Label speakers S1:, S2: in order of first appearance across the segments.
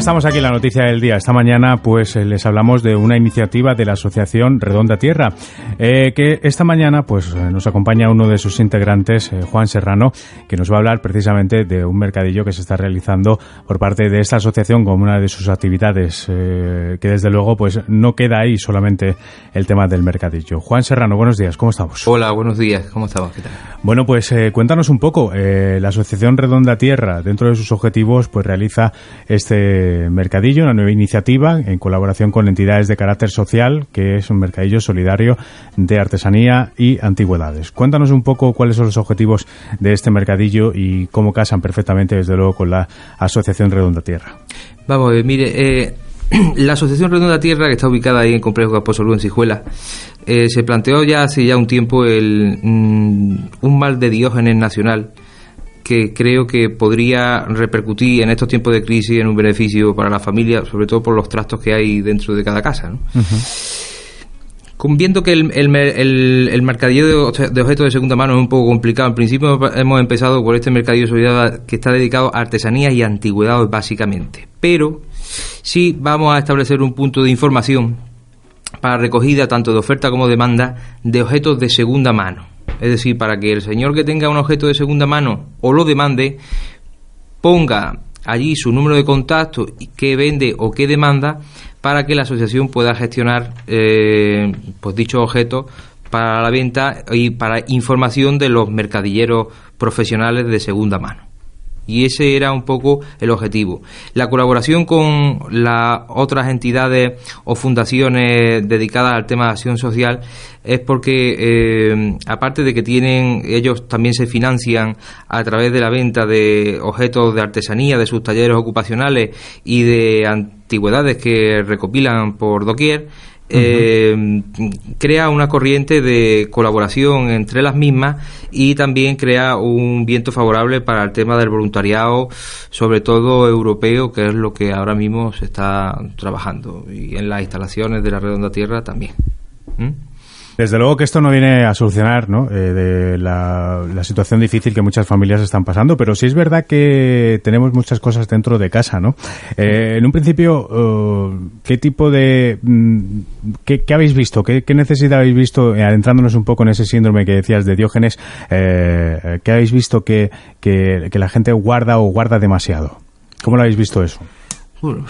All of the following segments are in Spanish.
S1: estamos aquí en la noticia del día. Esta mañana pues eh, les hablamos de una iniciativa de la Asociación Redonda Tierra, eh, que esta mañana pues eh, nos acompaña uno de sus integrantes, Juan Serrano, que nos va a hablar precisamente de un mercadillo que se está realizando por parte de esta asociación como una de sus actividades, que desde luego pues no queda ahí solamente el tema del mercadillo. Juan Serrano, buenos días, ¿cómo estamos?
S2: Hola, buenos días, ¿cómo estamos? ¿Qué tal?
S1: Bueno, pues cuéntanos un poco, la Asociación Redonda Tierra, dentro de sus objetivos, pues realiza este mercadillo, una nueva iniciativa en colaboración con entidades de carácter social, que es un mercadillo solidario de artesanía y antigüedades. Cuéntanos un poco cuáles son los objetivos de este mercadillo y cómo casan perfectamente, desde luego, con la Asociación Redonda Tierra.
S2: Vamos, mire, eh, la Asociación Redonda Tierra, que está ubicada ahí en Complejo Caposolú, en Sijuela, eh, se planteó ya hace ya un tiempo el, mm, un mal de Diógenes nacional que creo que podría repercutir en estos tiempos de crisis en un beneficio para la familia, sobre todo por los trastos que hay dentro de cada casa. ¿no? Viendo que el, el, mercadillo de, objetos de segunda mano es un poco complicado, en principio hemos empezado por este mercadillo solidario que está dedicado a artesanías y antigüedades básicamente. Pero sí vamos a establecer un punto de información para recogida tanto de oferta como demanda de objetos de segunda mano es decir, para que el señor que tenga un objeto de segunda mano o lo demande, ponga allí su número de contacto, que vende o qué demanda, para que la asociación pueda gestionar eh, pues dichos objetos para la venta y para información de los mercadilleros profesionales de segunda mano y ese era un poco el objetivo. La colaboración con las otras entidades o fundaciones dedicadas al tema de acción social es porque, eh, aparte de que tienen, ellos también se financian a través de la venta de objetos de artesanía, de sus talleres ocupacionales y de antigüedades que recopilan por doquier, eh, crea una corriente de colaboración entre las mismas y también crea un viento favorable para el tema del voluntariado, sobre todo europeo, que es lo que ahora mismo se está trabajando, y en las instalaciones de la Redonda Tierra también. ¿Mm?
S1: Desde luego que esto no viene a solucionar. Eh, de la, situación difícil que muchas familias están pasando, pero sí es verdad que tenemos muchas cosas dentro de casa. ¿no? Eh, en un principio, eh, ¿qué tipo de... Mm, qué, habéis visto? ¿Qué, necesidad habéis visto, adentrándonos un poco en ese síndrome que decías de Diógenes, qué habéis visto que, que la gente guarda o guarda demasiado? ¿Cómo lo habéis visto eso?
S2: Bueno,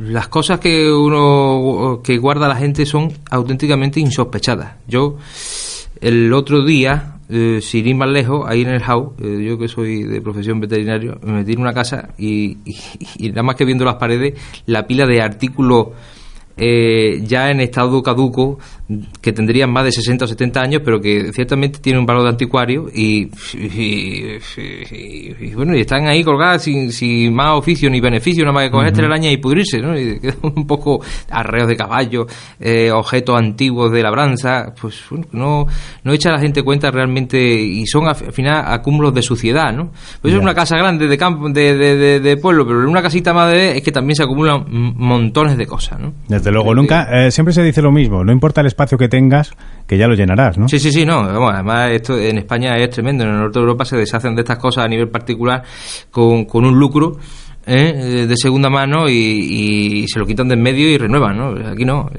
S2: las cosas que uno que guarda la gente son auténticamente insospechadas. Yo el otro día, eh, sin ir más lejos, ahí en el house, eh, yo que soy de profesión veterinario, me metí en una casa y, y, nada más que viendo las paredes, la pila de artículos eh, ya en estado caduco, que tendrían más de 60 o 70 años, pero que ciertamente tienen un valor de anticuario y, bueno, y están ahí colgadas sin, sin, más oficio ni beneficio, nada más que coger uh y pudrirse, ¿no? Y quedan un poco arreos de caballo, eh, objetos antiguos de labranza, pues no, no echa la gente cuenta realmente y son al final acúmulos de suciedad, ¿no? Pues es una casa grande de campo, de, de, pueblo, pero en una casita más de es que también se acumulan montones de cosas, ¿no?
S1: Luego, nunca, eh, siempre se dice lo mismo, no importa el espacio que tengas, que ya lo llenarás, ¿no?
S2: Sí, sí, sí, no, además esto en España es tremendo, en el norte de Europa se deshacen de estas cosas a nivel particular con, con un lucro ¿eh? de segunda mano y, se lo quitan de en medio y renuevan, ¿no? Aquí no.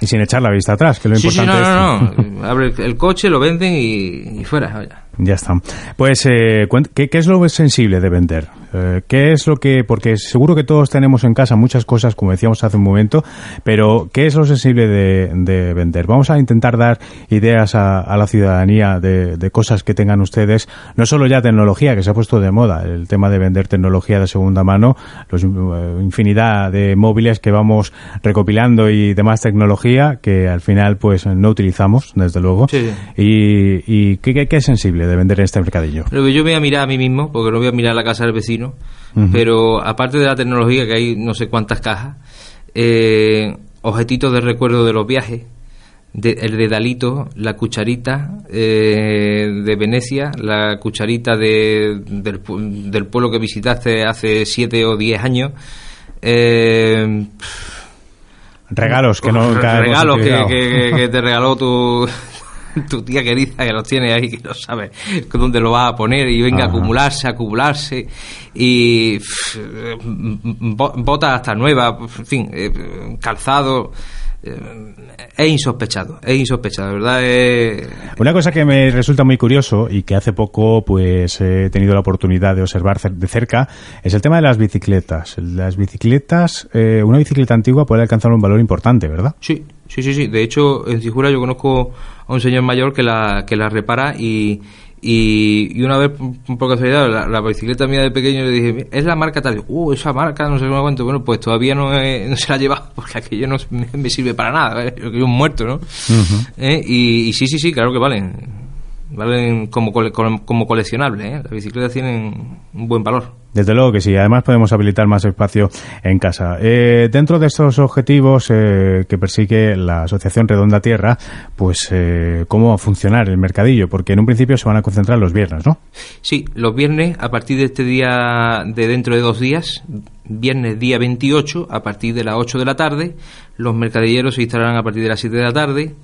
S1: Y sin echar la vista atrás, que lo importante
S2: sí, no, no, no. Abre el, coche, lo venden y, y fuera.
S1: Ya está. Pues, eh, ¿qué, ¿qué, es lo sensible de vender? Eh, ¿Qué es lo que.? Porque seguro que todos tenemos en casa muchas cosas, como decíamos hace un momento, pero ¿qué es lo sensible de, vender? Vamos a intentar dar ideas a, la ciudadanía de, cosas que tengan ustedes, no solo ya tecnología, que se ha puesto de moda, el tema de vender tecnología de segunda mano, los, eh, infinidad de móviles que vamos recopilando y demás tecnología que al final pues no utilizamos, desde luego. Y, y ¿qué, qué es sensible? De vender en este mercadillo?
S2: yo voy a mirar a mí mismo, porque no voy a mirar la casa del vecino, pero aparte de la tecnología, que hay no sé cuántas cajas, eh, objetitos de recuerdo de los viajes, el de Dalito, la cucharita eh, de Venecia, la cucharita de, del, pueblo que visitaste hace siete o diez años. Eh,
S1: regalos que no
S2: regalos que, te regaló tu tu tía querida que los tiene ahí, que no sabe dónde lo vas a poner y venga a acumularse, acumularse y botas hasta nuevas, en fin, eh, calzado eh, es insospechado, es insospechado, ¿verdad?
S1: Una cosa que me resulta muy curioso y que hace poco pues he tenido la oportunidad de observar de cerca es el tema de las bicicletas. Las bicicletas, eh, una bicicleta antigua puede alcanzar un valor importante, ¿verdad?
S2: Sí, sí, sí, sí. De hecho, en Cijura yo conozco a un señor mayor que la, que la repara y, y, una vez, por casualidad, la, la, bicicleta mía de pequeño le dije, es la marca tal. Uh, esa marca, no sé cómo cuánto. Bueno, pues todavía no, no se la ha llevado porque aquello no me, sirve para nada. ¿eh? Yo un muerto, ¿no? ¿Eh? y, y, sí, sí, sí, claro que valen valen como, como coleccionable. ¿eh? Las bicicletas tienen un buen valor.
S1: Desde luego que sí. Además podemos habilitar más espacio en casa. Eh, dentro de estos objetivos eh, que persigue la Asociación Redonda Tierra, pues eh, cómo va a funcionar el mercadillo, porque en un principio se van a concentrar los viernes, ¿no?
S2: Sí, los viernes a partir de este día de dentro de dos días, viernes día 28 a partir de las 8 de la tarde, los mercadilleros se instalarán a partir de las 7 de la tarde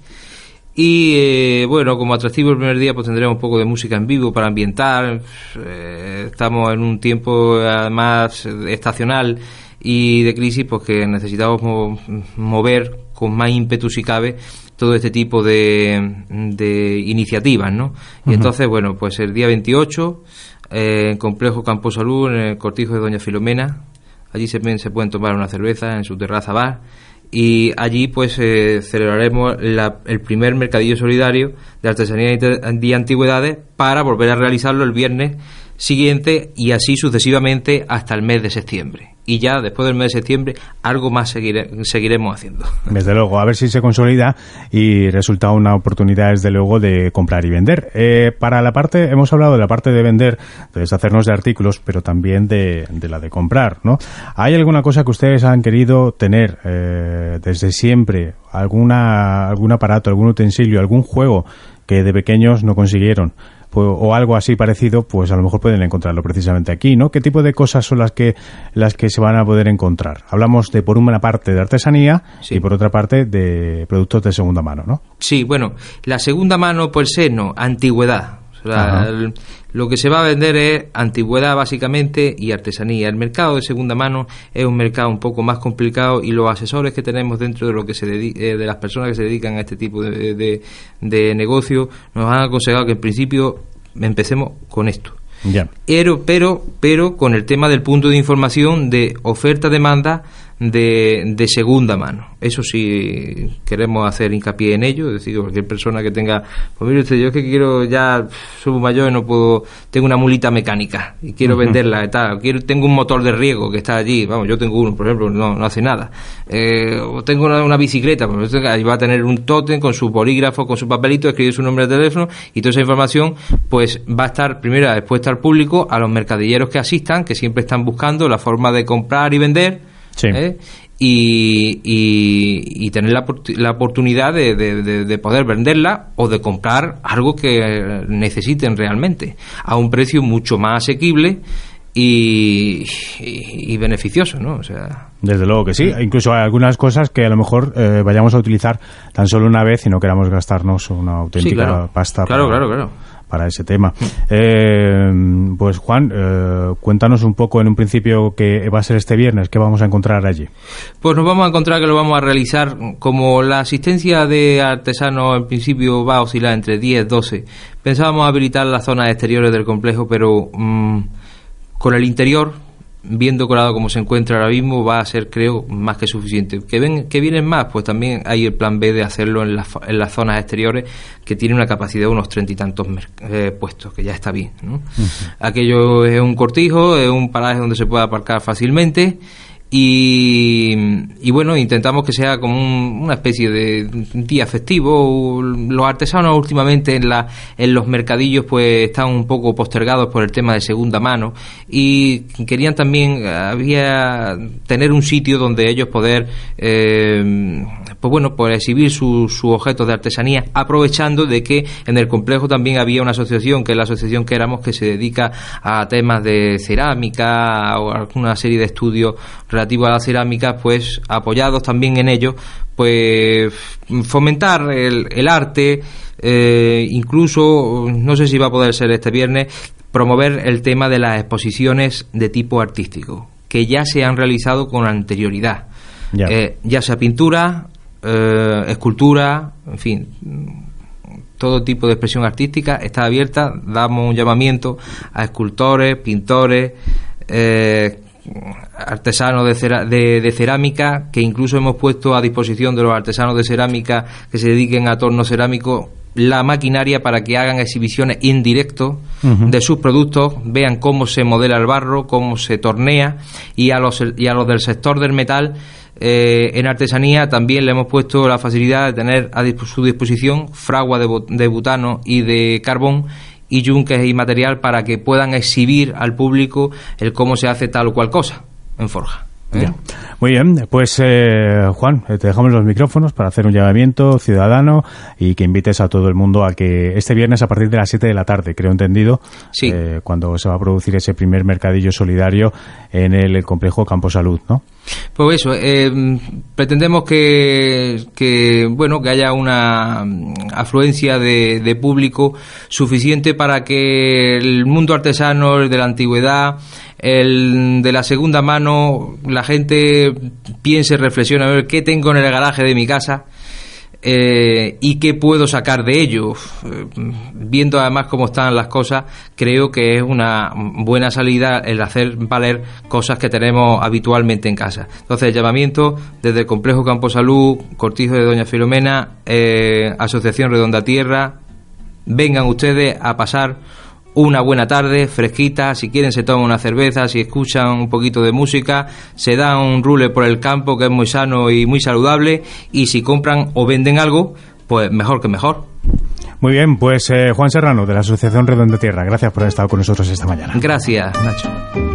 S2: y eh, bueno, como atractivo el primer día, pues tendremos un poco de música en vivo para ambientar. Eh, estamos en un tiempo además estacional y de crisis, pues que necesitamos mover con más ímpetu si cabe todo este tipo de, de iniciativas, ¿no? Y entonces, bueno, pues el día 28, eh, en Complejo Campo Salud, en el Cortijo de Doña Filomena, allí se, se pueden tomar una cerveza en su terraza bar y allí pues eh, celebraremos el primer mercadillo solidario de artesanía y antigüedades para volver a realizarlo el viernes siguiente y así sucesivamente hasta el mes de septiembre. Y ya después del mes de septiembre algo más seguiremos haciendo.
S1: Desde luego, a ver si se consolida y resulta una oportunidad desde luego de comprar y vender. Eh, para la parte, hemos hablado de la parte de vender, de deshacernos de artículos, pero también de, la de comprar, ¿no? ¿Hay alguna cosa que ustedes han querido tener eh, desde siempre? ¿Alguna, algún aparato, algún utensilio, algún juego que de pequeños no consiguieron? Pues, o algo así parecido, pues a lo mejor pueden encontrarlo precisamente aquí, ¿no? ¿Qué tipo de cosas son las que las que se van a poder encontrar? Hablamos de por una parte de artesanía y por otra parte de productos de segunda mano, ¿no?
S2: Sí, bueno, la segunda mano por ser no, antigüedad. Lo que se va a vender es antigüedad básicamente y artesanía. El mercado de segunda mano es un mercado un poco más complicado y los asesores que tenemos dentro de lo que se eh, de las personas que se dedican a este tipo de, de, de negocio nos han aconsejado que en principio empecemos con esto. Pero, pero, pero con el tema del punto de información de oferta-demanda de, de, segunda mano. Eso sí queremos hacer hincapié en ello, es decir, cualquier persona que tenga, pues mire usted, yo es que quiero ya, soy mayor y no puedo, tengo una mulita mecánica y quiero venderla y tal, quiero, tengo un motor de riego que está allí, vamos, yo tengo uno, por ejemplo, no, no hace nada, eh, o tengo una, bicicleta, pues ahí va a tener un tótem con su bolígrafo, con su papelito, escribir su nombre de teléfono y toda esa información, pues va a estar primero expuesta al público, a los mercadilleros que asistan, que siempre están buscando la forma de comprar y vender, ¿Eh? Y, y, tener la, la oportunidad de, de, poder venderla o de comprar algo que necesiten realmente a un precio mucho más asequible y, y, beneficioso, ¿no? O sea,
S1: Desde luego que sí. Incluso hay algunas cosas que a lo mejor eh, vayamos a utilizar tan solo una vez y no queramos gastarnos una auténtica pasta.
S2: Claro, claro, claro
S1: para ese tema. Eh, pues Juan, eh, cuéntanos un poco en un principio qué va a ser este viernes, qué vamos a encontrar allí.
S2: Pues nos vamos a encontrar que lo vamos a realizar como la asistencia de artesanos en principio va a oscilar entre 10 y 12. Pensábamos habilitar las zonas exteriores del complejo, pero mm, con el interior bien decorado como se encuentra ahora mismo, va a ser, creo, más que suficiente. ¿Que, ven, que vienen más? Pues también hay el plan B de hacerlo en, en las zonas exteriores, que tiene una capacidad de unos treinta y tantos eh, puestos, que ya está bien. Aquello es un cortijo, es un paraje donde se puede aparcar fácilmente y, bueno, intentamos que sea como una especie de día festivo. Los artesanos últimamente en, la, en los mercadillos pues están un poco postergados por el tema de segunda mano y querían también había tener un sitio donde ellos poder eh, pues bueno, por exhibir sus su objetos de artesanía, aprovechando de que en el complejo también había una asociación, que es la asociación que éramos, que se dedica a temas de cerámica o alguna serie de estudios relativos a la cerámica, pues apoyados también en ello, pues fomentar el, el arte, eh, incluso, no sé si va a poder ser este viernes, promover el tema de las exposiciones de tipo artístico, que ya se han realizado con anterioridad, ya, eh, ya sea pintura, eh, escultura, en fin, todo tipo de expresión artística está abierta, damos un llamamiento a escultores, pintores, eh, artesanos de, de, cerámica, que incluso hemos puesto a disposición de los artesanos de cerámica que se dediquen a torno cerámico la maquinaria para que hagan exhibiciones en directo de sus productos, vean cómo se modela el barro, cómo se tornea y a los, y a los del sector del metal eh, en artesanía también le hemos puesto la facilidad de tener a su disposición fragua de, de butano y de carbón y yunques y material para que puedan exhibir al público el cómo se hace tal o cual cosa en forja.
S1: ¿Eh? Muy bien, pues eh, Juan, te dejamos los micrófonos para hacer un llamamiento ciudadano y que invites a todo el mundo a que este viernes a partir de las 7 de la tarde, creo entendido, eh, cuando se va a producir ese primer mercadillo solidario en el complejo Campo Salud, ¿no?
S2: Pues eso, pretendemos que, que, bueno, que haya una afluencia de, de público suficiente para que el mundo artesano de la antigüedad el de la segunda mano, la gente piense, reflexione a ver qué tengo en el garaje de mi casa eh, y qué puedo sacar de ello. Eh, viendo además cómo están las cosas, creo que es una buena salida el hacer valer cosas que tenemos habitualmente en casa. Entonces, el llamamiento desde el Complejo Campo Salud, Cortijo de Doña Filomena, eh, Asociación Redonda Tierra, vengan ustedes a pasar una buena tarde, fresquita, si quieren se toman una cerveza, si escuchan un poquito de música, se dan un rule por el campo que es muy sano y muy saludable y si compran o venden algo, pues mejor que mejor.
S1: Muy bien, pues eh, Juan Serrano de la Asociación Redonda Tierra, gracias por haber estado con nosotros esta mañana.
S2: Gracias, Nacho.